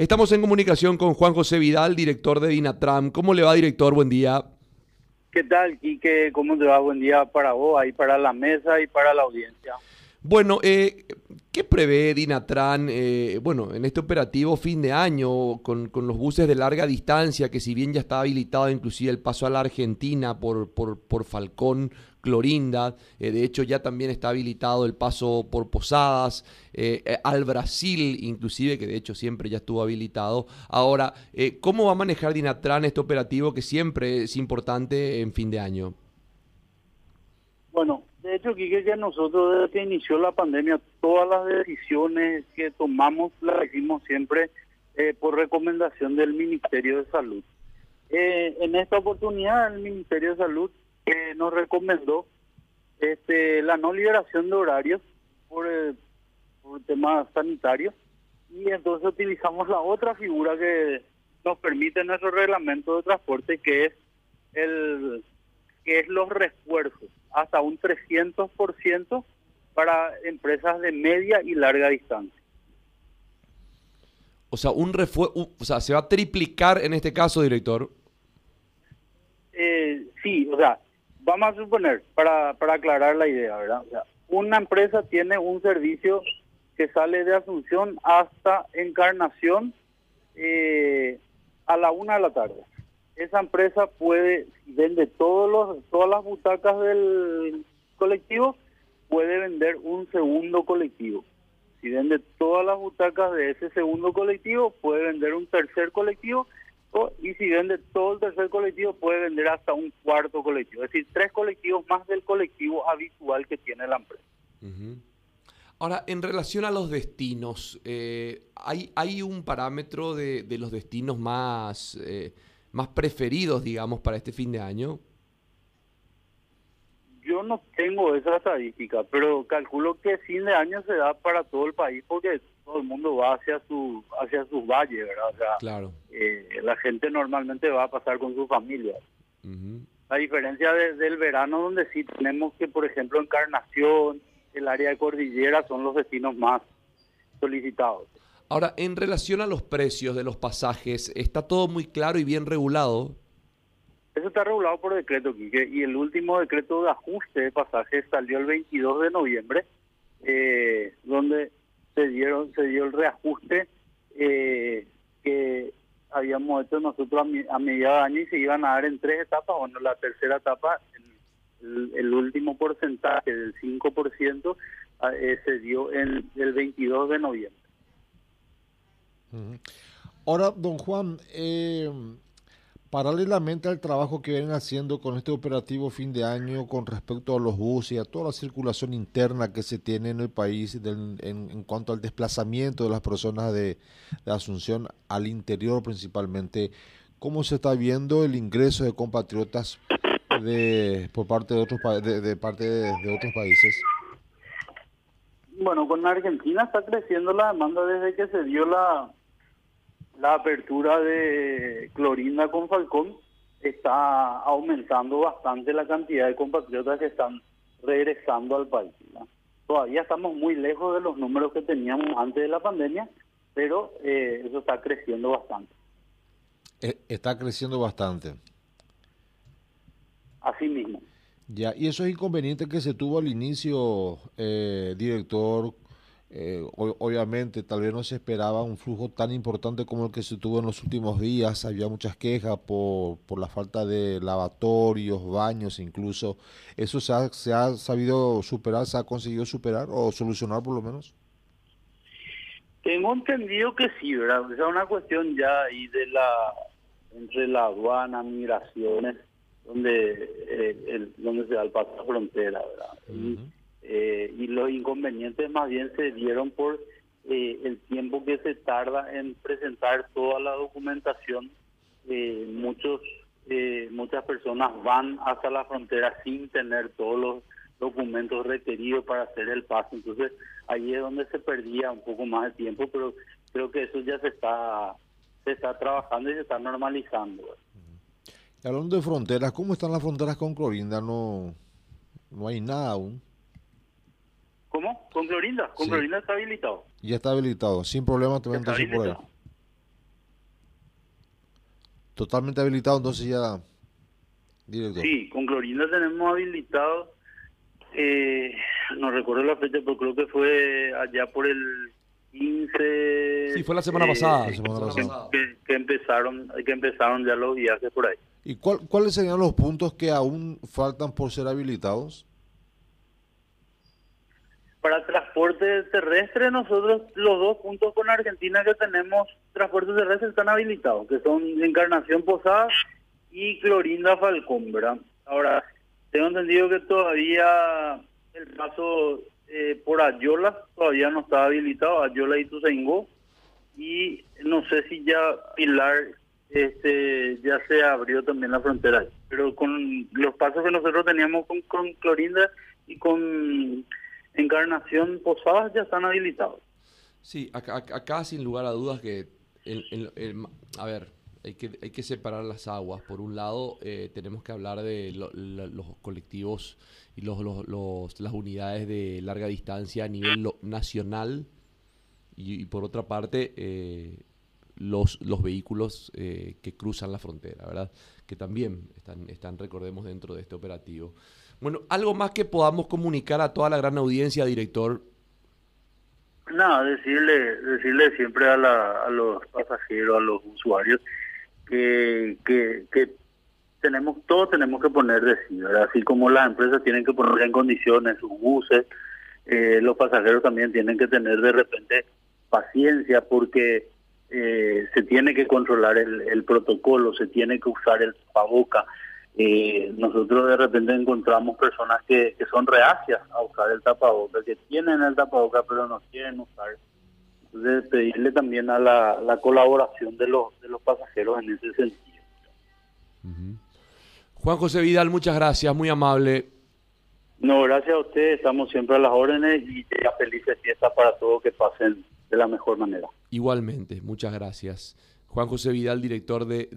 Estamos en comunicación con Juan José Vidal, director de Dinatram. ¿Cómo le va, director? Buen día. ¿Qué tal, Quique? ¿Cómo te va? Buen día para vos, ahí para la mesa y para la audiencia. Bueno, eh, ¿qué prevé Dinatran, eh, bueno, en este operativo fin de año con, con, los buses de larga distancia, que si bien ya está habilitado inclusive el paso a la Argentina por, por, por Falcón, Clorinda, eh, de hecho ya también está habilitado el paso por Posadas, eh, eh, al Brasil inclusive, que de hecho siempre ya estuvo habilitado. Ahora, ¿cómo va a manejar Dinatran este operativo que siempre es importante en fin de año? Bueno, de hecho, Quique, ya nosotros desde que inició la pandemia, todas las decisiones que tomamos las hicimos siempre por recomendación del Ministerio de Salud. en esta oportunidad, el Ministerio de Salud nos recomendó este, la no liberación de horarios por, el, por temas sanitarios y entonces utilizamos la otra figura que nos permite nuestro reglamento de transporte que es el que es los refuerzos hasta un 300% para empresas de media y larga distancia. O sea, un refuerzo, o sea, se va a triplicar en este caso, director. Eh, sí, o sea, vamos a suponer, para, para aclarar la idea, ¿verdad? una empresa tiene un servicio que sale de Asunción hasta Encarnación eh, a la una de la tarde. Esa empresa puede, vende todos los, todas las butacas del colectivo, puede vender un segundo colectivo. Si vende todas las butacas de ese segundo colectivo, puede vender un tercer colectivo y si vende todo el tercer colectivo puede vender hasta un cuarto colectivo, es decir, tres colectivos más del colectivo habitual que tiene la empresa. Ahora, en relación a los destinos, eh, ¿hay, ¿hay un parámetro de, de los destinos más, eh, más preferidos, digamos, para este fin de año? Yo no tengo esa estadística, pero calculo que fin de año se da para todo el país porque todo el mundo va hacia su hacia sus valles, ¿verdad? O sea, claro. Eh, la gente normalmente va a pasar con sus familias. La diferencia del verano, donde sí tenemos que, por ejemplo, Encarnación, el área de Cordillera son los destinos más solicitados. Ahora, en relación a los precios de los pasajes, ¿está todo muy claro y bien regulado? Eso está regulado por decreto, Quique, y el último decreto de ajuste de pasajes salió el 22 de noviembre, eh, donde se dieron se dio el reajuste eh, que habíamos hecho nosotros a, mediados de año y se iban a dar en tres etapas. Bueno, la tercera etapa, el, último porcentaje del 5% eh, se dio en el 22 de noviembre. Ahora, don Juan, eh, Paralelamente al trabajo que vienen haciendo con este operativo fin de año con respecto a los buses y a toda la circulación interna que se tiene en el país en, cuanto al desplazamiento de las personas de, Asunción al interior principalmente, ¿cómo se está viendo el ingreso de compatriotas de, por parte de otros, de, parte de otros países? Bueno, con Argentina está creciendo la demanda desde que se dio la la apertura de Clorinda con Falcón está aumentando bastante la cantidad de compatriotas que están regresando al país. Todavía estamos muy lejos de los números que teníamos antes de la pandemia, pero eh, eso está creciendo bastante. Eh, está creciendo bastante. Así mismo. Ya, y esos inconvenientes que se tuvo al inicio, eh, director, eh, obviamente, tal vez no se esperaba un flujo tan importante como el que se tuvo en los últimos días. Había muchas quejas por, por la falta de lavatorios, baños incluso. ¿Eso se ha, se ha sabido superar, se ha conseguido superar o solucionar por lo menos? Tengo entendido que sí, ¿verdad? Es una cuestión ya ahí de la, entre la aduana, migraciones, donde, eh, el, donde se da el paso a frontera, ¿verdad? Eh, y los inconvenientes más bien se dieron por eh, el tiempo que se tarda en presentar toda la documentación. Eh, muchos muchas personas van hasta la frontera sin tener todos los documentos requeridos para hacer el paso. Entonces ahí es donde se perdía un poco más de tiempo, pero creo que eso ya se está se está trabajando y se está normalizando. hablando de fronteras, ¿cómo están las fronteras con Clorinda? No, no hay nada aún. ¿Cómo? Con Clorinda. Con Clorinda está habilitado. Ya está habilitado. Sin problema también por ahí. Totalmente habilitado, entonces ya, director. Sí, con Clorinda tenemos habilitado, eh, no recuerdo la fecha, pero creo que fue allá por el 15... Sí, fue la semana pasada. Que, empezaron, que empezaron ya los viajes por ahí. ¿Y cuál, cuáles serían los puntos que aún faltan por ser habilitados? Para transporte terrestre, nosotros los dos puntos con Argentina que tenemos transporte terrestre están habilitados, que son Encarnación Posada y Clorinda Falcón. Ahora, tengo entendido que todavía el paso eh, por Ayola todavía no está habilitado, Ayola y Tuzaingó, y no sé si ya Pilar este ya se abrió también la frontera, pero con los pasos que nosotros teníamos con Clorinda y con Encarnación Posadas ya están habilitados. Sí, acá, acá sin lugar a dudas que, el, a ver, hay que, hay que separar las aguas. Por un lado, eh, tenemos que hablar de los colectivos y los, los, las unidades de larga distancia a nivel nacional y, por otra parte, eh, los, los vehículos eh, que cruzan la frontera, ¿verdad? Que también están, están, recordemos, dentro de este operativo. Bueno, algo más que podamos comunicar a toda la gran audiencia, director. Nada, decirle, decirle siempre a, la, a los pasajeros, a los usuarios, que, que, tenemos, todos tenemos que poner de sí, Así como las empresas tienen que poner en condiciones sus buses, eh, los pasajeros también tienen que tener de repente paciencia porque eh, se tiene que controlar el, el, protocolo, se tiene que usar el tapaboca, eh, nosotros de repente encontramos personas que, son reacias a usar el tapabocas, que tienen el tapabocas pero no quieren usar. Entonces pedirle también a la, colaboración de los, de los pasajeros en ese sentido. Juan José Vidal, muchas gracias, muy amable. No, gracias a usted, estamos siempre a las órdenes y felices fiestas para todos que pasen de la mejor manera. Igualmente, muchas gracias. Juan José Vidal, director de